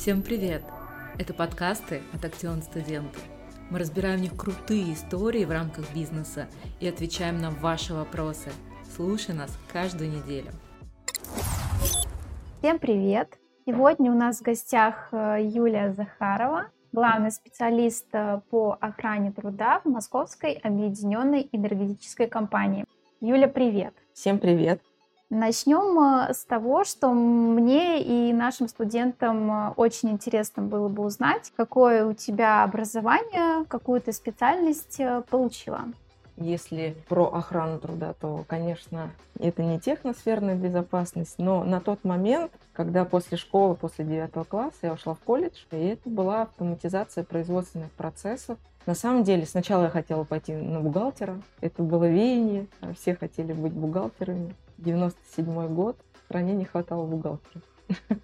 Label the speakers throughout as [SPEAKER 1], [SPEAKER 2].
[SPEAKER 1] Всем привет! Это подкасты от Актион Студенты. Мы разбираем в них крутые истории в рамках бизнеса и отвечаем на ваши вопросы. Слушай нас каждую неделю.
[SPEAKER 2] Всем привет! Сегодня у нас в гостях э, Юлия Захарова, главный специалист э, по охране труда в Московской объединенной энергетической компании. Юля, привет!
[SPEAKER 3] Всем привет!
[SPEAKER 2] Начнем э, с того, что мне и нашим студентам э, очень интересно было бы узнать, какое у тебя образование, какую ты специальность э, получила.
[SPEAKER 3] Если про охрану труда, то, конечно, это не техносферная безопасность, но на тот момент, когда после школы, после девятого класса я ушла в колледж, и это была автоматизация производственных процессов. На самом деле, сначала я хотела пойти на бухгалтера, это было веяние, все хотели быть бухгалтерами. 97 год, стране не хватало бухгалтеров.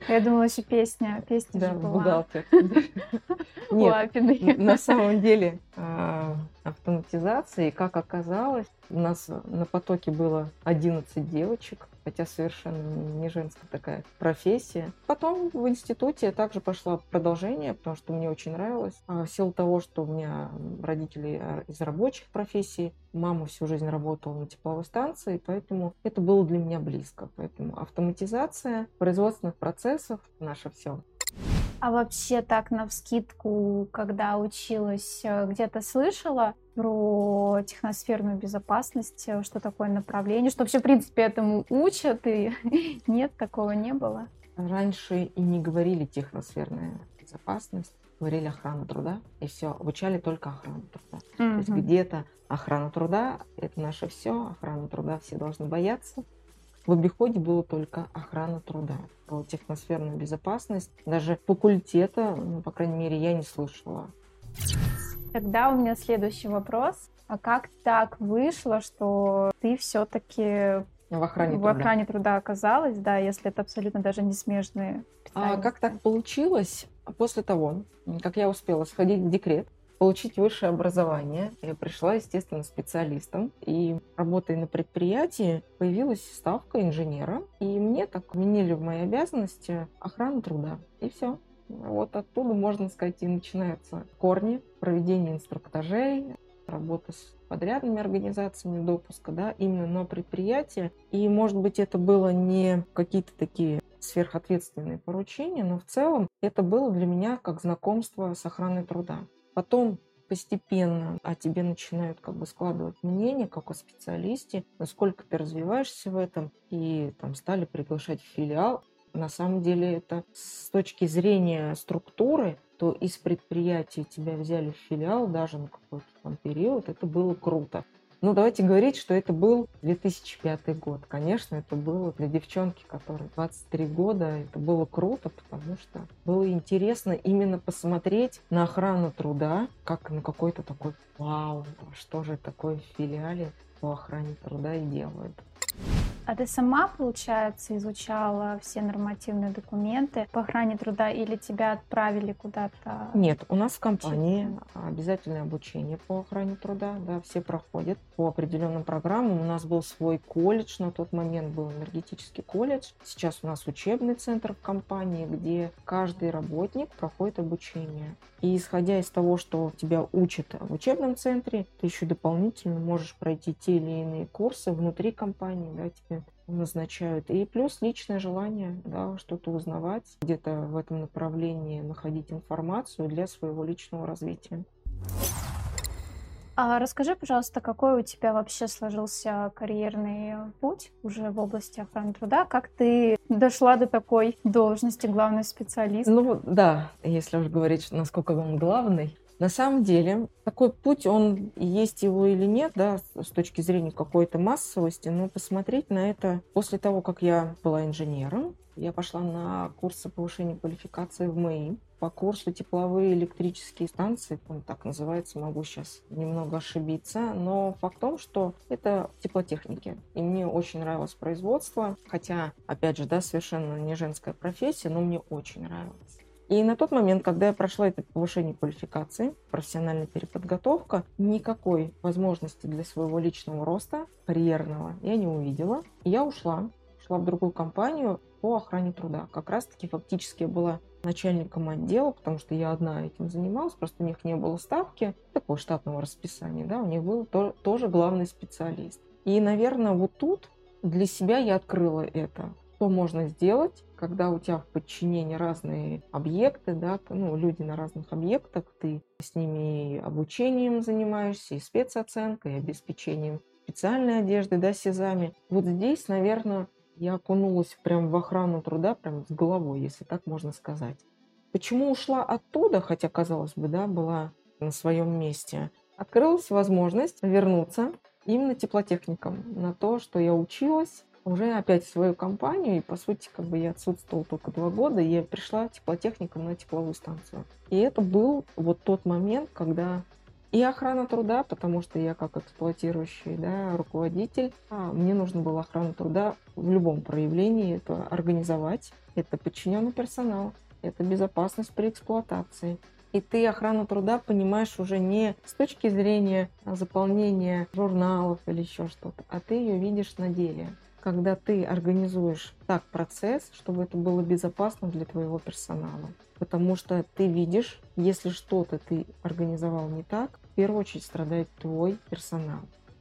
[SPEAKER 2] Я думала, еще песня, песня
[SPEAKER 3] да,
[SPEAKER 2] же была.
[SPEAKER 3] бухгалтер. Нет, на самом деле автоматизации, как оказалось, у нас на потоке было 11 девочек, хотя совершенно не женская такая профессия. Потом в институте также пошла продолжение, потому что мне очень нравилось. А в силу того, что у меня родители а, из рабочих профессий, мама всю жизнь работала на тепловой станции, поэтому это было для меня близко. Поэтому автоматизация производственных процессов – наше все.
[SPEAKER 2] А вообще так на вскидку, когда училась, э, где-то слышала про техносферную безопасность, э, что такое направление, что вообще, в принципе, этому учат, и нет, такого не было?
[SPEAKER 3] Раньше и не говорили техносферная безопасность, говорили охрана труда, и все, обучали только охрану труда. Mm-hmm. То есть где-то охрана труда – это наше все, охрана труда все должны бояться, в обиходе было только охрана труда. Про техносферную безопасность даже факультета, ну, по крайней мере, я не слышала.
[SPEAKER 2] Тогда у меня следующий вопрос. А как так вышло, что ты все-таки
[SPEAKER 3] в охране,
[SPEAKER 2] в
[SPEAKER 3] труда.
[SPEAKER 2] охране труда оказалась, да, если это абсолютно даже не смежные
[SPEAKER 3] А как так получилось? После того, как я успела сходить в декрет, получить высшее образование. Я пришла, естественно, специалистом. И работая на предприятии, появилась ставка инженера. И мне так вменили в мои обязанности охрану труда. И все. Вот оттуда, можно сказать, и начинаются корни проведения инструктажей, работа с подрядными организациями допуска, да, именно на предприятие. И, может быть, это было не какие-то такие сверхответственные поручения, но в целом это было для меня как знакомство с охраной труда. Потом постепенно о тебе начинают как бы складывать мнение, как о специалисте, насколько ты развиваешься в этом, и там стали приглашать в филиал. На самом деле это с точки зрения структуры, то из предприятия тебя взяли в филиал даже на какой-то там период, это было круто. Ну, давайте говорить, что это был 2005 год. Конечно, это было для девчонки, которой 23 года, это было круто, потому что было интересно именно посмотреть на охрану труда, как на какой-то такой, вау, что же такое в филиале по охране труда и делают.
[SPEAKER 2] А ты сама, получается, изучала все нормативные документы по охране труда или тебя отправили куда-то?
[SPEAKER 3] Нет, у нас в компании обязательное обучение по охране труда, да, все проходят по определенным программам. У нас был свой колледж, на тот момент был энергетический колледж. Сейчас у нас учебный центр в компании, где каждый работник проходит обучение. И исходя из того, что тебя учат в учебном центре, ты еще дополнительно можешь пройти те или иные курсы внутри компании, да, тебе назначают. И плюс личное желание, да, что-то узнавать, где-то в этом направлении находить информацию для своего личного развития.
[SPEAKER 2] А расскажи, пожалуйста, какой у тебя вообще сложился карьерный путь уже в области охраны труда? Как ты дошла до такой должности главный специалист?
[SPEAKER 3] Ну да, если уж говорить, насколько он главный, на самом деле, такой путь, он есть его или нет, да, с точки зрения какой-то массовости, но посмотреть на это после того, как я была инженером, я пошла на курсы повышения квалификации в МЭИ по курсу тепловые электрические станции, он так называется, могу сейчас немного ошибиться, но факт в том, что это теплотехники. И мне очень нравилось производство, хотя, опять же, да, совершенно не женская профессия, но мне очень нравилось. И на тот момент, когда я прошла это повышение квалификации, профессиональная переподготовка, никакой возможности для своего личного роста, карьерного, я не увидела. Я ушла, ушла в другую компанию по охране труда. Как раз-таки фактически я была начальником отдела, потому что я одна этим занималась, просто у них не было ставки, такого штатного расписания, да, у них был то, тоже главный специалист. И, наверное, вот тут для себя я открыла это. Что можно сделать, когда у тебя в подчинении разные объекты, да, ну, люди на разных объектах, ты с ними и обучением занимаешься, и спецоценкой, и обеспечением специальной одежды, да, сезами. Вот здесь, наверное, я окунулась прям в охрану труда, прям с головой, если так можно сказать. Почему ушла оттуда, хотя, казалось бы, да, была на своем месте? Открылась возможность вернуться именно теплотехником на то, что я училась, уже опять свою компанию, и по сути как бы я отсутствовала только два года, и я пришла теплотехником на тепловую станцию. И это был вот тот момент, когда и охрана труда, потому что я как эксплуатирующий да, руководитель, а мне нужно было охрану труда в любом проявлении это организовать. Это подчиненный персонал, это безопасность при эксплуатации. И ты охрану труда понимаешь уже не с точки зрения заполнения журналов или еще что-то, а ты ее видишь на деле когда ты организуешь так процесс, чтобы это было безопасно для твоего персонала. Потому что ты видишь, если что-то ты организовал не так, в первую очередь страдает твой персонал.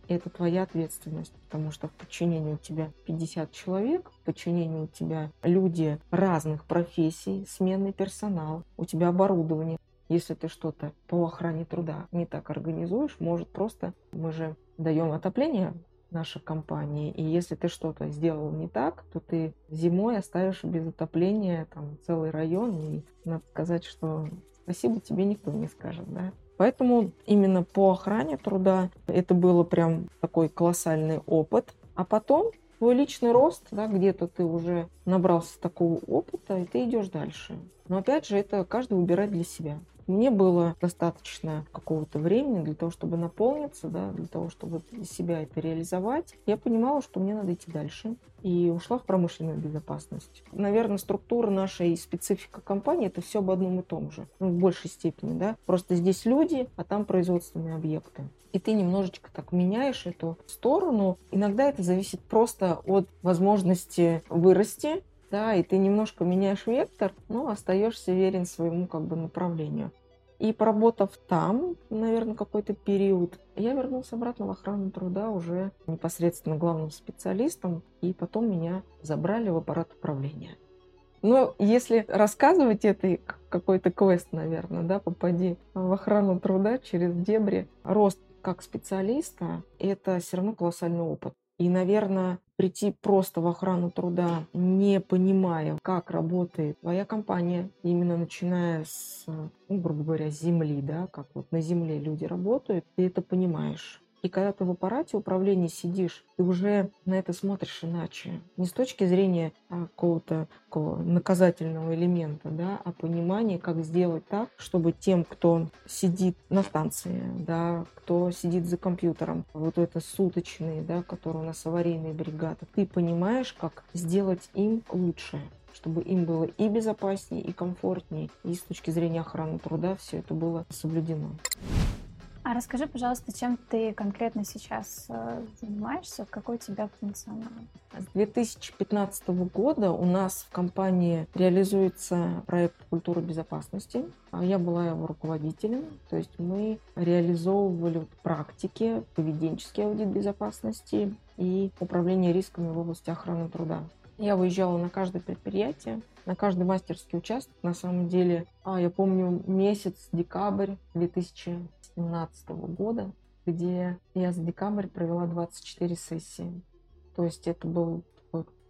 [SPEAKER 3] И это твоя ответственность, потому что в подчинении у тебя 50 человек, в подчинении у тебя люди разных профессий, сменный персонал, у тебя оборудование. Если ты что-то по охране труда не так организуешь, может просто, мы же даем отопление наша компания. И если ты что-то сделал не так, то ты зимой оставишь без отопления там целый район. И надо сказать, что спасибо тебе никто не скажет, да. Поэтому именно по охране труда это было прям такой колоссальный опыт. А потом твой личный рост, да, где-то ты уже набрался такого опыта, и ты идешь дальше. Но опять же, это каждый выбирает для себя. Мне было достаточно какого-то времени для того, чтобы наполниться, да, для того, чтобы себя это реализовать. Я понимала, что мне надо идти дальше. И ушла в промышленную безопасность. Наверное, структура нашей и специфика компании – это все об одном и том же. Ну, в большей степени, да. Просто здесь люди, а там производственные объекты. И ты немножечко так меняешь эту сторону. Иногда это зависит просто от возможности вырасти, да, и ты немножко меняешь вектор, но остаешься верен своему как бы направлению. И поработав там, наверное, какой-то период, я вернулся обратно в охрану труда уже непосредственно главным специалистом, и потом меня забрали в аппарат управления. Но если рассказывать это какой-то квест, наверное, да, попади в охрану труда через дебри, рост как специалиста, это все равно колоссальный опыт. И, наверное, прийти просто в охрану труда, не понимая, как работает твоя компания, именно начиная с, ну, грубо говоря, земли, да, как вот на земле люди работают, ты это понимаешь. И когда ты в аппарате управления сидишь, ты уже на это смотришь иначе. Не с точки зрения а, какого-то наказательного элемента, да, а понимание, как сделать так, чтобы тем, кто сидит на станции, да, кто сидит за компьютером, вот это суточные, да, которые у нас аварийные бригады, ты понимаешь, как сделать им лучше чтобы им было и безопаснее, и комфортнее, и с точки зрения охраны труда все это было соблюдено.
[SPEAKER 2] А расскажи, пожалуйста, чем ты конкретно сейчас э, занимаешься, какой у тебя функционал?
[SPEAKER 3] С 2015 года у нас в компании реализуется проект культуры безопасности. А я была его руководителем, то есть мы реализовывали практики, поведенческий аудит безопасности и управление рисками в области охраны труда. Я выезжала на каждое предприятие, на каждый мастерский участок. На самом деле, а, я помню месяц, декабрь 2000 2017 года, где я за декабрь провела 24 сессии. То есть это был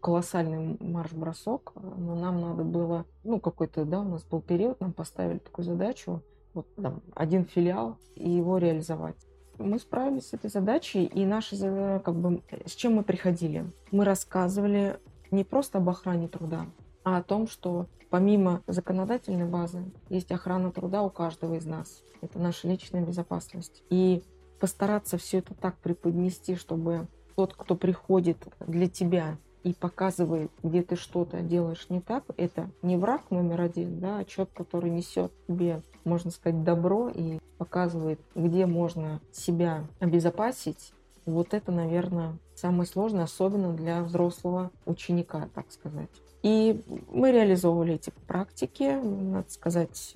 [SPEAKER 3] колоссальный марш-бросок, но нам надо было, ну, какой-то, да, у нас был период, нам поставили такую задачу, вот там, один филиал, и его реализовать. Мы справились с этой задачей, и наши, как бы, с чем мы приходили? Мы рассказывали не просто об охране труда, а о том, что помимо законодательной базы есть охрана труда у каждого из нас это наша личная безопасность. И постараться все это так преподнести, чтобы тот, кто приходит для тебя и показывает, где ты что-то делаешь не так, это не враг номер один, да, а человек, который несет тебе, можно сказать, добро и показывает, где можно себя обезопасить. Вот это, наверное, самое сложное, особенно для взрослого ученика, так сказать. И мы реализовывали эти практики, надо сказать,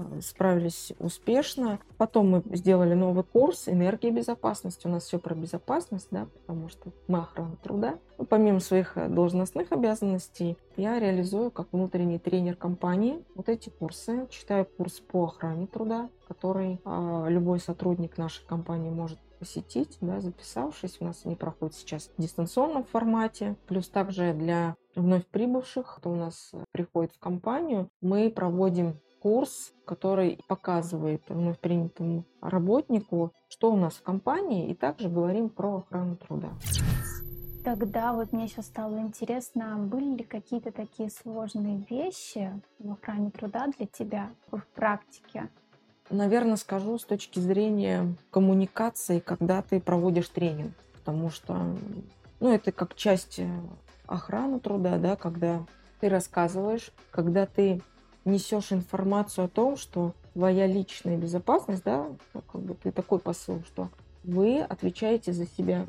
[SPEAKER 3] Э, справились успешно. Потом мы сделали новый курс «Энергия безопасности». У нас все про безопасность, да, потому что мы охрана труда. Ну, помимо своих э, должностных обязанностей, я реализую как внутренний тренер компании вот эти курсы. Читаю курс по охране труда, который э, любой сотрудник нашей компании может посетить, да, записавшись. У нас они проходят сейчас в дистанционном формате. Плюс также для вновь прибывших, кто у нас э, приходит в компанию, мы проводим курс, который показывает вновь принятому работнику, что у нас в компании, и также говорим про охрану труда.
[SPEAKER 2] Тогда вот мне сейчас стало интересно, были ли какие-то такие сложные вещи в охране труда для тебя в практике?
[SPEAKER 3] Наверное, скажу с точки зрения коммуникации, когда ты проводишь тренинг, потому что ну, это как часть охраны труда, да, когда ты рассказываешь, когда ты несешь информацию о том, что твоя личная безопасность, да, ну, как бы ты такой посыл, что вы отвечаете за себя.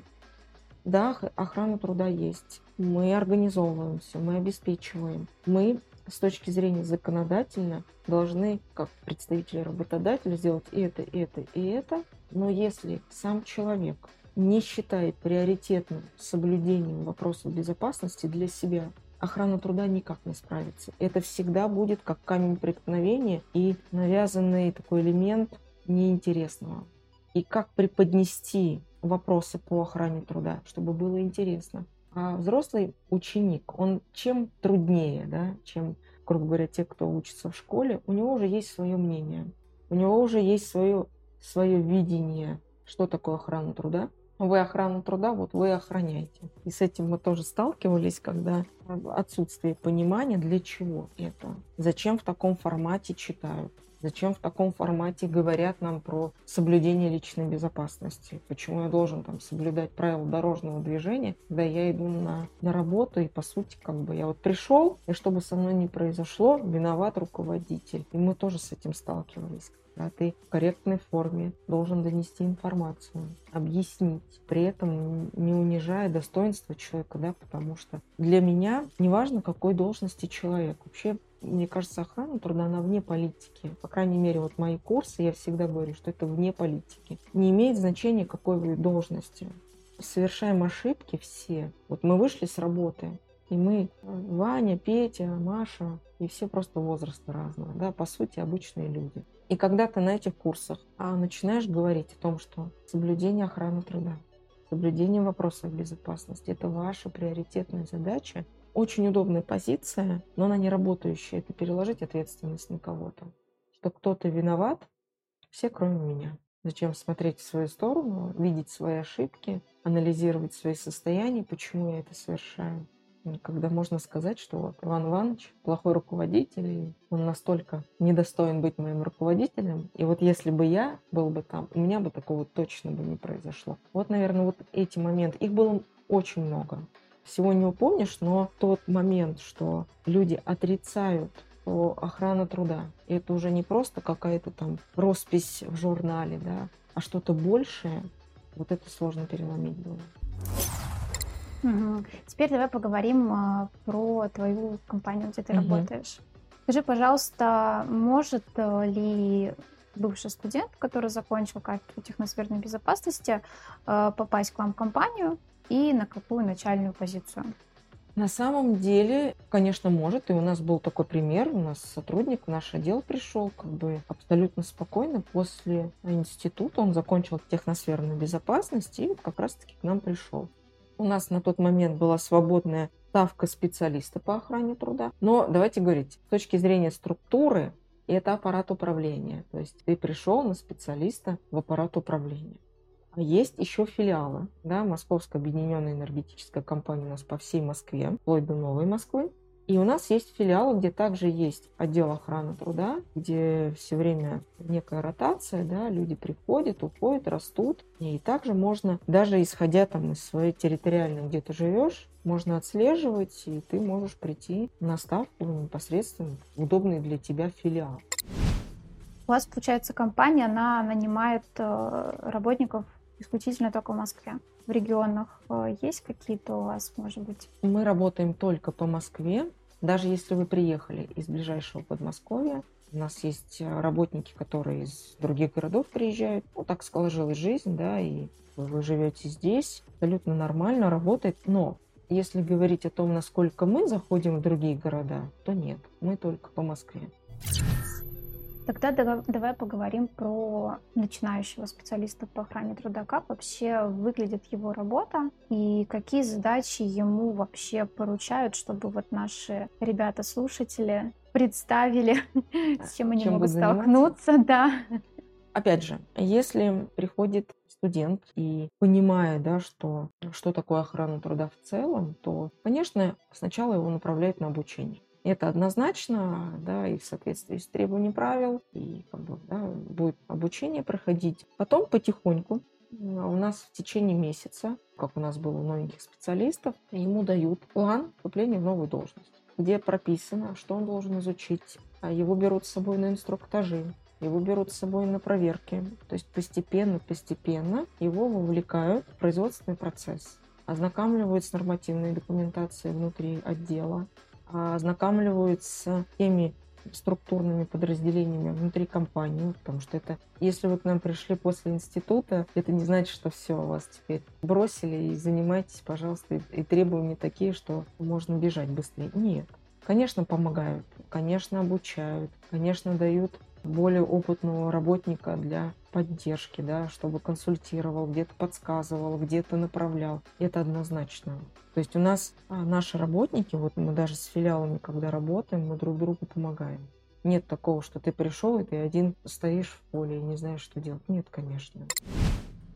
[SPEAKER 3] Да, охрана труда есть. Мы организовываемся, мы обеспечиваем. Мы с точки зрения законодательно должны, как представители работодателя, сделать и это, и это, и это. Но если сам человек не считает приоритетным соблюдением вопросов безопасности для себя, охрана труда никак не справится. Это всегда будет как камень преткновения и навязанный такой элемент неинтересного. И как преподнести вопросы по охране труда, чтобы было интересно. А взрослый ученик, он чем труднее, да, чем, грубо говоря, те, кто учится в школе, у него уже есть свое мнение, у него уже есть свое, свое видение, что такое охрана труда, вы охрану труда, вот вы охраняете. И с этим мы тоже сталкивались, когда отсутствие понимания, для чего это, зачем в таком формате читают, Зачем в таком формате говорят нам про соблюдение личной безопасности? Почему я должен там соблюдать правила дорожного движения, когда я иду на, на работу и по сути как бы я вот пришел, и что бы со мной ни произошло, виноват руководитель. И мы тоже с этим сталкивались да, ты в корректной форме должен донести информацию, объяснить, при этом не унижая достоинство человека, да, потому что для меня неважно, какой должности человек, вообще мне кажется, охрана труда, она вне политики. По крайней мере, вот мои курсы, я всегда говорю, что это вне политики. Не имеет значения, какой вы должности. Совершаем ошибки все. Вот мы вышли с работы, и мы, Ваня, Петя, Маша, и все просто возраста разного, да, по сути, обычные люди. И когда ты на этих курсах а, начинаешь говорить о том, что соблюдение охраны труда, соблюдение вопросов безопасности – это ваша приоритетная задача, очень удобная позиция, но она не работающая. Это переложить ответственность на кого-то. Что кто-то виноват, все кроме меня. Зачем смотреть в свою сторону, видеть свои ошибки, анализировать свои состояния, почему я это совершаю когда можно сказать, что Иван Иванович плохой руководитель, и он настолько недостоин быть моим руководителем, и вот если бы я был бы там, у меня бы такого точно бы не произошло. Вот, наверное, вот эти моменты, их было очень много. Всего не упомнишь, но тот момент, что люди отрицают что охрана труда, и это уже не просто какая-то там роспись в журнале, да, а что-то большее, вот это сложно переломить было.
[SPEAKER 2] Угу. Теперь давай поговорим а, про твою компанию, где ты угу. работаешь. Скажи, пожалуйста, может э, ли бывший студент, который закончил кафедру техносферной безопасности, э, попасть к вам в компанию и на какую начальную позицию?
[SPEAKER 3] На самом деле, конечно, может. И у нас был такой пример. У нас сотрудник в наш отдел пришел как бы абсолютно спокойно после института. Он закончил техносферную безопасность и вот как раз-таки к нам пришел. У нас на тот момент была свободная ставка специалиста по охране труда. Но давайте говорить, с точки зрения структуры, это аппарат управления. То есть ты пришел на специалиста в аппарат управления. А есть еще филиалы. Да, Московская объединенная энергетическая компания у нас по всей Москве, вплоть до Новой Москвы. И у нас есть филиалы, где также есть отдел охраны труда, где все время некая ротация, да, люди приходят, уходят, растут. И также можно, даже исходя там из своей территориальной, где ты живешь, можно отслеживать, и ты можешь прийти на ставку непосредственно в удобный для тебя филиал.
[SPEAKER 2] У вас, получается, компания, она нанимает э, работников исключительно только в Москве. В регионах э, есть какие-то у вас, может быть?
[SPEAKER 3] Мы работаем только по Москве. Даже если вы приехали из ближайшего Подмосковья, у нас есть э, работники, которые из других городов приезжают. Ну, так сложилась жизнь, да, и вы живете здесь, абсолютно нормально, работает. Но если говорить о том, насколько мы заходим в другие города, то нет, мы только по Москве.
[SPEAKER 2] Тогда давай поговорим про начинающего специалиста по охране труда. Как вообще выглядит его работа и какие задачи ему вообще поручают, чтобы вот наши ребята-слушатели представили, с чем они чем могут столкнуться, да.
[SPEAKER 3] Опять же, если приходит студент и понимая, да, что, что такое охрана труда в целом, то, конечно, сначала его направляют на обучение. Это однозначно, да, и в соответствии с требованиями правил, и как бы, да, будет обучение проходить. Потом потихоньку у нас в течение месяца, как у нас было у новеньких специалистов, ему дают план вступления в новую должность, где прописано, что он должен изучить. А его берут с собой на инструктажи, его берут с собой на проверки. То есть постепенно-постепенно его вовлекают в производственный процесс. Ознакомливают с нормативной документацией внутри отдела, ознакомливают с теми структурными подразделениями внутри компании, потому что это, если вы к нам пришли после института, это не значит, что все, вас теперь бросили и занимайтесь, пожалуйста, и требования такие, что можно бежать быстрее. Нет. Конечно, помогают, конечно, обучают, конечно, дают более опытного работника для поддержки, да, чтобы консультировал, где-то подсказывал, где-то направлял. Это однозначно. То есть у нас а, наши работники, вот мы даже с филиалами, когда работаем, мы друг другу помогаем. Нет такого, что ты пришел и ты один стоишь в поле и не знаешь, что делать. Нет, конечно.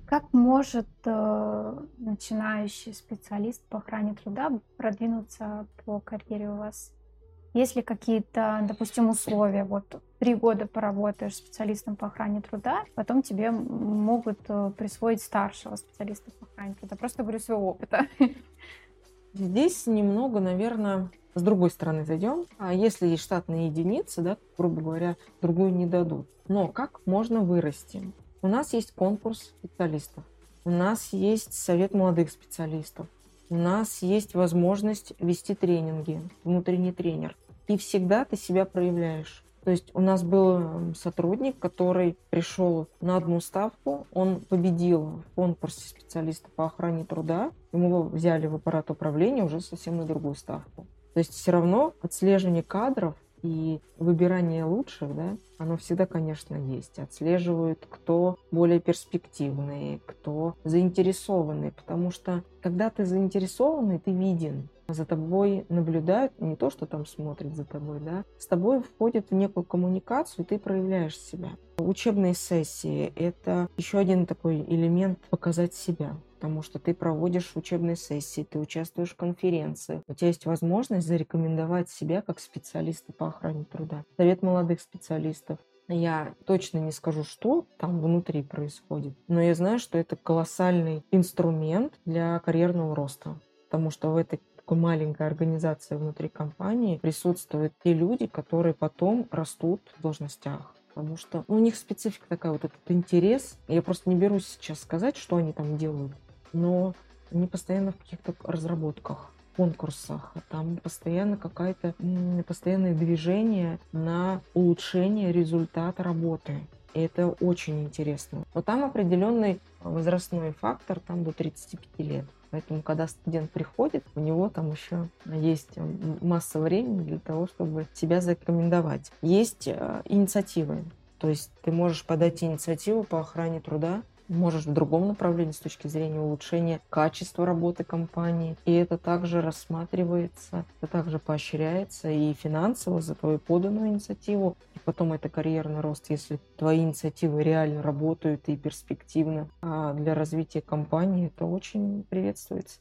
[SPEAKER 2] Как может э, начинающий специалист по охране труда продвинуться по карьере у вас? Есть ли какие-то, допустим, условия? Вот три года поработаешь специалистом по охране труда, потом тебе могут э, присвоить старшего специалиста по охране труда. Просто говорю своего опыта.
[SPEAKER 3] Здесь немного, наверное, с другой стороны зайдем. А если есть штатные единицы, да, грубо говоря, другую не дадут. Но как можно вырасти? У нас есть конкурс специалистов. У нас есть совет молодых специалистов. У нас есть возможность вести тренинги, внутренний тренер и всегда ты себя проявляешь. То есть у нас был сотрудник, который пришел на одну ставку, он победил в конкурсе специалиста по охране труда, ему взяли в аппарат управления уже совсем на другую ставку. То есть все равно отслеживание кадров и выбирание лучших, да, оно всегда, конечно, есть. Отслеживают, кто более перспективный, кто заинтересованный, потому что когда ты заинтересованный, ты виден, за тобой наблюдают, не то, что там смотрят за тобой, да, с тобой входят в некую коммуникацию, и ты проявляешь себя. Учебные сессии – это еще один такой элемент показать себя потому что ты проводишь учебные сессии, ты участвуешь в конференции, у тебя есть возможность зарекомендовать себя как специалиста по охране труда. Совет молодых специалистов. Я точно не скажу, что там внутри происходит, но я знаю, что это колоссальный инструмент для карьерного роста, потому что в этой такой маленькой организации внутри компании присутствуют те люди, которые потом растут в должностях. Потому что ну, у них специфика такая, вот этот интерес. Я просто не берусь сейчас сказать, что они там делают. Но они постоянно в каких-то разработках конкурсах, там постоянно какая-то постоянное движение на улучшение результата работы. И это очень интересно. Но там определенный возрастной фактор, там до 35 лет. Поэтому, когда студент приходит, у него там еще есть масса времени для того, чтобы себя зарекомендовать. Есть э, инициативы. То есть ты можешь подать инициативу по охране труда, можешь в другом направлении с точки зрения улучшения качества работы компании. И это также рассматривается, это также поощряется и финансово за твою поданную инициативу. И потом это карьерный рост, если твои инициативы реально работают и перспективно а для развития компании, это очень приветствуется.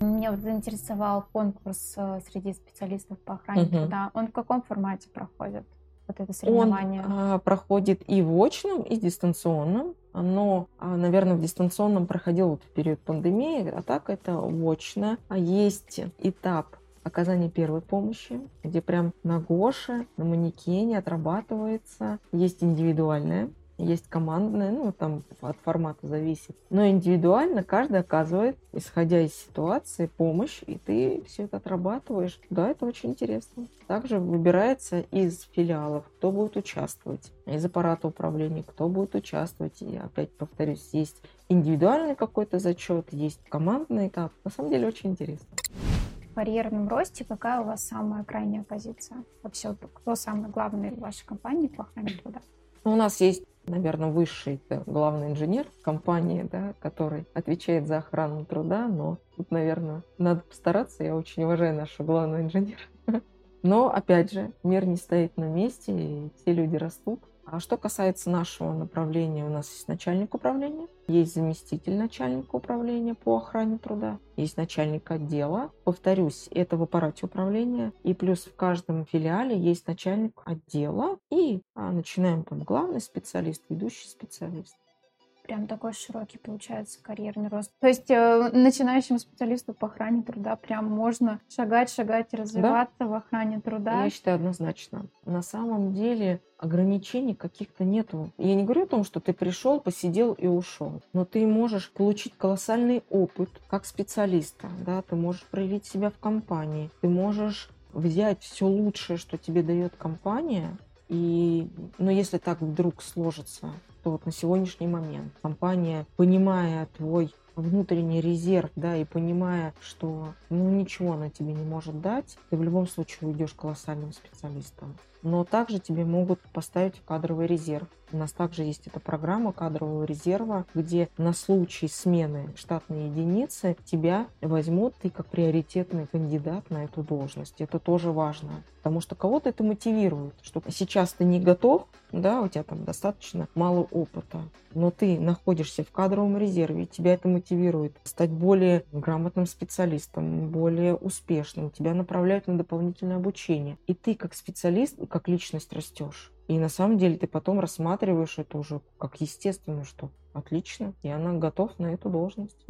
[SPEAKER 2] Меня вот заинтересовал конкурс э, среди специалистов по охране угу. труда. Он в каком формате проходит? Вот это соревнование?
[SPEAKER 3] Он а, проходит и в очном, и дистанционном оно, а, наверное, в дистанционном проходило вот в период пандемии, а так это очно. А есть этап оказания первой помощи, где прям на Гоше, на манекене отрабатывается. Есть индивидуальная есть командная, ну, там от формата зависит. Но индивидуально каждый оказывает, исходя из ситуации, помощь, и ты все это отрабатываешь. Да, это очень интересно. Также выбирается из филиалов, кто будет участвовать, из аппарата управления, кто будет участвовать. И опять повторюсь, есть индивидуальный какой-то зачет, есть командный этап. На самом деле очень интересно.
[SPEAKER 2] В карьерном росте какая у вас самая крайняя позиция? Вообще, кто самый главный в вашей компании по охране труда?
[SPEAKER 3] Ну, у нас есть наверное, высший главный инженер компании, да, который отвечает за охрану труда, но тут, наверное, надо постараться. Я очень уважаю нашего главного инженера. Но, опять же, мир не стоит на месте, и все люди растут. А что касается нашего направления, у нас есть начальник управления, есть заместитель начальника управления по охране труда, есть начальник отдела. Повторюсь, это в аппарате управления. И плюс в каждом филиале есть начальник отдела. И а, начинаем там главный специалист, ведущий специалист
[SPEAKER 2] прям такой широкий получается карьерный рост. То есть э, начинающему специалисту по охране труда прям можно шагать, шагать развиваться да. в охране труда.
[SPEAKER 3] Я считаю однозначно. На самом деле ограничений каких-то нету. Я не говорю о том, что ты пришел, посидел и ушел, но ты можешь получить колоссальный опыт как специалиста, да, ты можешь проявить себя в компании, ты можешь взять все лучшее, что тебе дает компания, и, но если так вдруг сложится, что вот на сегодняшний момент компания, понимая твой внутренний резерв, да, и понимая, что ну ничего она тебе не может дать, ты в любом случае уйдешь колоссальным специалистом. Но также тебе могут поставить в кадровый резерв. У нас также есть эта программа кадрового резерва, где на случай смены штатной единицы тебя возьмут ты как приоритетный кандидат на эту должность. Это тоже важно, потому что кого-то это мотивирует, что сейчас ты не готов, да, у тебя там достаточно мало опыта, но ты находишься в кадровом резерве, тебя это мотивирует стать более грамотным специалистом, более успешным, тебя направляют на дополнительное обучение. И ты как специалист, как личность растешь. И на самом деле ты потом рассматриваешь это уже как естественно, что отлично, и она готов на эту должность.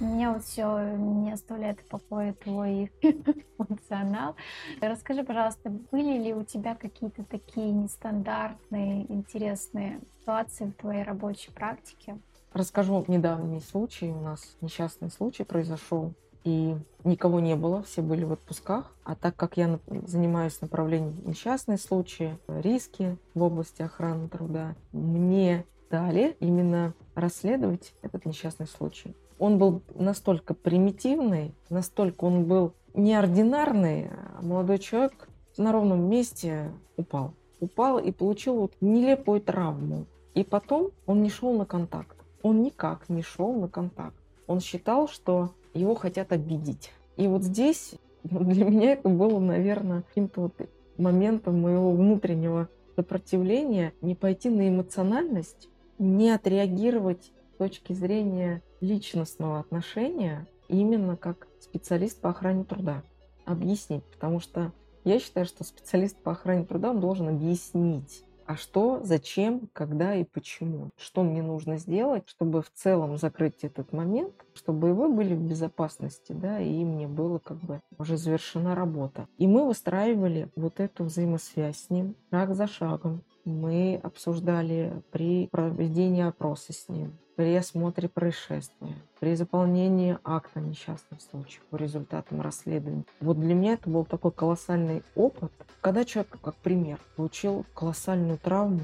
[SPEAKER 2] Меня вот все не оставляет в покое твой функционал. Расскажи, пожалуйста, были ли у тебя какие-то такие нестандартные, интересные ситуации в твоей рабочей практике?
[SPEAKER 3] Расскажу недавний случай. У нас несчастный случай произошел и никого не было, все были в отпусках. А так как я занимаюсь направлением несчастные случаи, риски в области охраны труда, мне дали именно расследовать этот несчастный случай. Он был настолько примитивный, настолько он был неординарный, а молодой человек на ровном месте упал. Упал и получил вот нелепую травму. И потом он не шел на контакт. Он никак не шел на контакт. Он считал, что его хотят обидеть. И вот здесь для меня это было, наверное, каким-то вот моментом моего внутреннего сопротивления не пойти на эмоциональность, не отреагировать с точки зрения личностного отношения именно как специалист по охране труда. Объяснить, потому что я считаю, что специалист по охране труда он должен объяснить а что, зачем, когда и почему. Что мне нужно сделать, чтобы в целом закрыть этот момент, чтобы вы были в безопасности, да, и мне было как бы уже завершена работа. И мы выстраивали вот эту взаимосвязь с ним шаг за шагом. Мы обсуждали при проведении опроса с ним, при осмотре происшествия, при заполнении акта несчастных случаев по результатам расследования. Вот для меня это был такой колоссальный опыт, когда человек, как пример, получил колоссальную травму.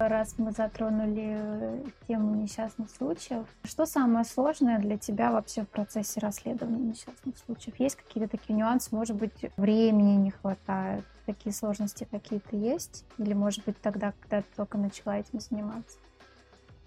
[SPEAKER 2] Раз мы затронули тему несчастных случаев, что самое сложное для тебя вообще в процессе расследования несчастных случаев? Есть какие-то такие нюансы? Может быть, времени не хватает? Такие сложности какие-то есть? Или, может быть, тогда, когда ты только начала этим заниматься?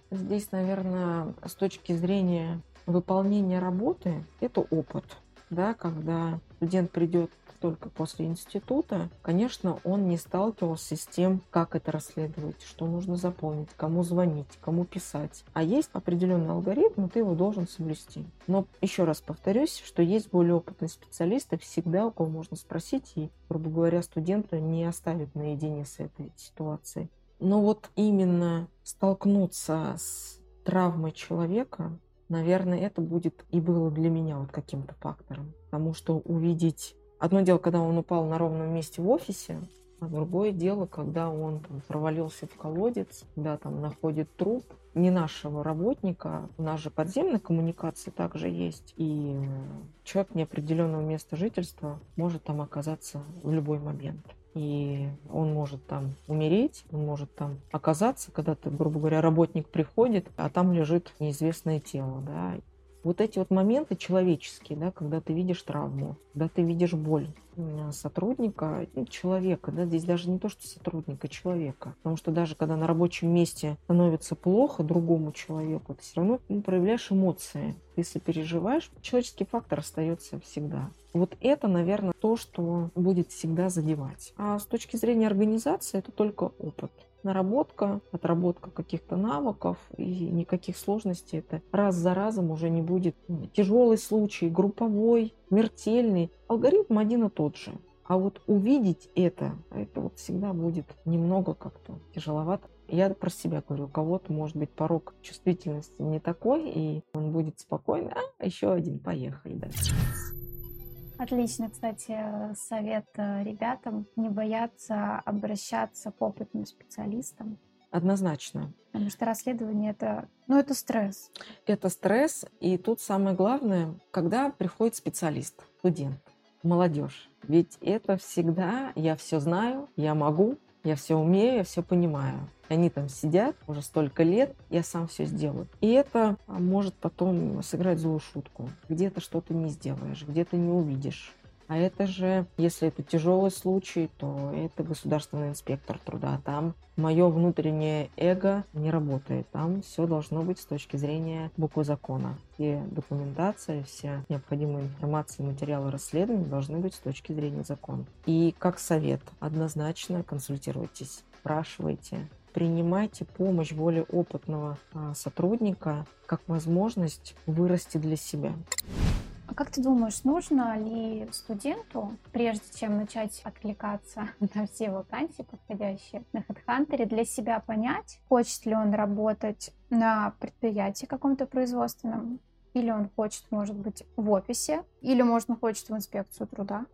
[SPEAKER 3] Здесь, наверное, с точки зрения выполнения работы, это опыт. Да, когда студент придет только после института, конечно, он не сталкивался с тем, как это расследовать, что нужно заполнить, кому звонить, кому писать. А есть определенный алгоритм, и ты его должен соблюсти. Но еще раз повторюсь, что есть более опытные специалисты, всегда у кого можно спросить, и, грубо говоря, студента не оставит наедине с этой ситуацией. Но вот именно столкнуться с травмой человека, наверное, это будет и было для меня вот каким-то фактором. Потому что увидеть... Одно дело, когда он упал на ровном месте в офисе, А другое дело, когда он там, провалился в колодец, когда там находит труп не нашего работника, у нас же подземная коммуникация также есть, и человек неопределенного места жительства может там оказаться в любой момент. И он может там умереть, он может там оказаться, когда ты, грубо говоря, работник приходит, а там лежит неизвестное тело, да, вот эти вот моменты человеческие, да, когда ты видишь травму, когда ты видишь боль сотрудника, ну, человека, да, здесь даже не то, что сотрудника, человека. Потому что даже когда на рабочем месте становится плохо другому человеку, ты все равно ну, проявляешь эмоции. Ты сопереживаешь, человеческий фактор остается всегда. Вот это, наверное, то, что будет всегда задевать. А с точки зрения организации, это только опыт наработка, отработка каких-то навыков и никаких сложностей. Это раз за разом уже не будет тяжелый случай, групповой, смертельный. Алгоритм один и тот же. А вот увидеть это, это вот всегда будет немного как-то тяжеловато. Я про себя говорю, у кого-то может быть порог чувствительности не такой, и он будет спокойно, а еще один, поехали дальше.
[SPEAKER 2] Отлично, кстати, совет э, ребятам не бояться обращаться к опытным специалистам.
[SPEAKER 3] Однозначно.
[SPEAKER 2] Потому что расследование это, ну, это стресс.
[SPEAKER 3] Это стресс, и тут самое главное, когда приходит специалист, студент, молодежь. Ведь это всегда я все знаю, я могу, я все умею, я все понимаю. Они там сидят уже столько лет, я сам все сделаю. И это а, может потом сыграть злую шутку. Где-то что-то не сделаешь, где-то не увидишь. А это же, если это тяжелый случай, то это государственный инспектор труда. Там мое внутреннее эго не работает. Там все должно быть с точки зрения буквы закона. Все документация, вся необходимая информация, материалы расследования должны быть с точки зрения закона. И как совет, однозначно консультируйтесь, спрашивайте, принимайте помощь более опытного а, сотрудника как возможность вырасти для себя.
[SPEAKER 2] А как ты думаешь, нужно ли студенту, прежде чем начать откликаться на все вакансии подходящие на HeadHunter, для себя понять, хочет ли он работать на предприятии каком-то производственном, или он хочет, может быть, в офисе, или, может, он хочет в инспекцию труда?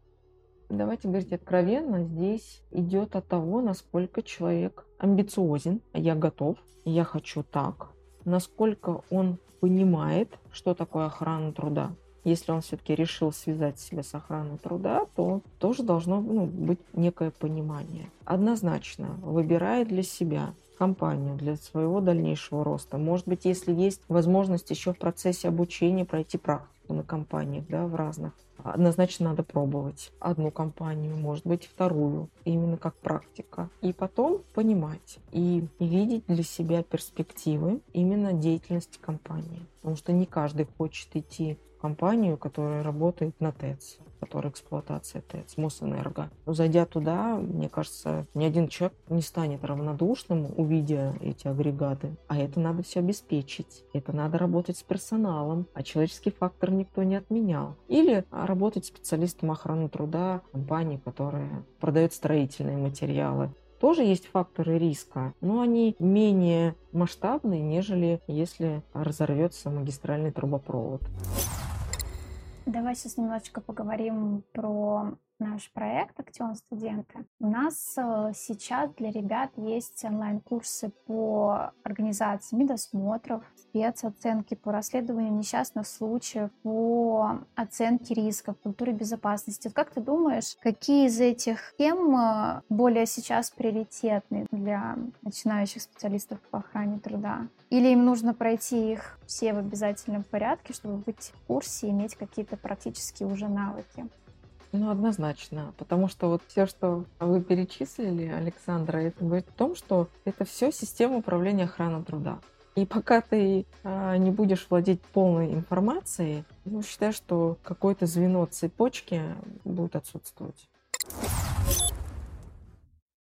[SPEAKER 3] Давайте говорить откровенно, здесь идет от того, насколько человек амбициозен, я готов, я хочу так, насколько он понимает, что такое охрана труда. Если он все-таки решил связать себя с охраной труда, то тоже должно ну, быть некое понимание. Однозначно выбирая для себя компанию для своего дальнейшего роста. Может быть, если есть возможность еще в процессе обучения пройти практику на компаниях, да, в разных однозначно надо пробовать одну компанию, может быть, вторую, именно как практика. И потом понимать и видеть для себя перспективы именно деятельности компании. Потому что не каждый хочет идти компанию, которая работает на ТЭЦ которая эксплуатация ТЭЦ, Мосэнерго. Зайдя туда, мне кажется, ни один человек не станет равнодушным, увидя эти агрегаты. А это надо все обеспечить. Это надо работать с персоналом, а человеческий фактор никто не отменял. Или работать специалистом охраны труда компании, которая продает строительные материалы тоже есть факторы риска, но они менее масштабные, нежели если разорвется магистральный трубопровод.
[SPEAKER 2] Давай сейчас немножечко поговорим про наш проект «Актион студенты». У нас э, сейчас для ребят есть онлайн-курсы по организации медосмотров, спецоценки по расследованию несчастных случаев, по оценке рисков, культуре безопасности. Как ты думаешь, какие из этих тем э, более сейчас приоритетны для начинающих специалистов по охране труда? Или им нужно пройти их все в обязательном порядке, чтобы быть в курсе и иметь какие-то практические уже навыки?
[SPEAKER 3] Ну, однозначно. Потому что вот все, что вы перечислили, Александра, это говорит о том, что это все система управления охраной труда. И пока ты а, не будешь владеть полной информацией, ну, считай, что какое-то звено цепочки будет отсутствовать.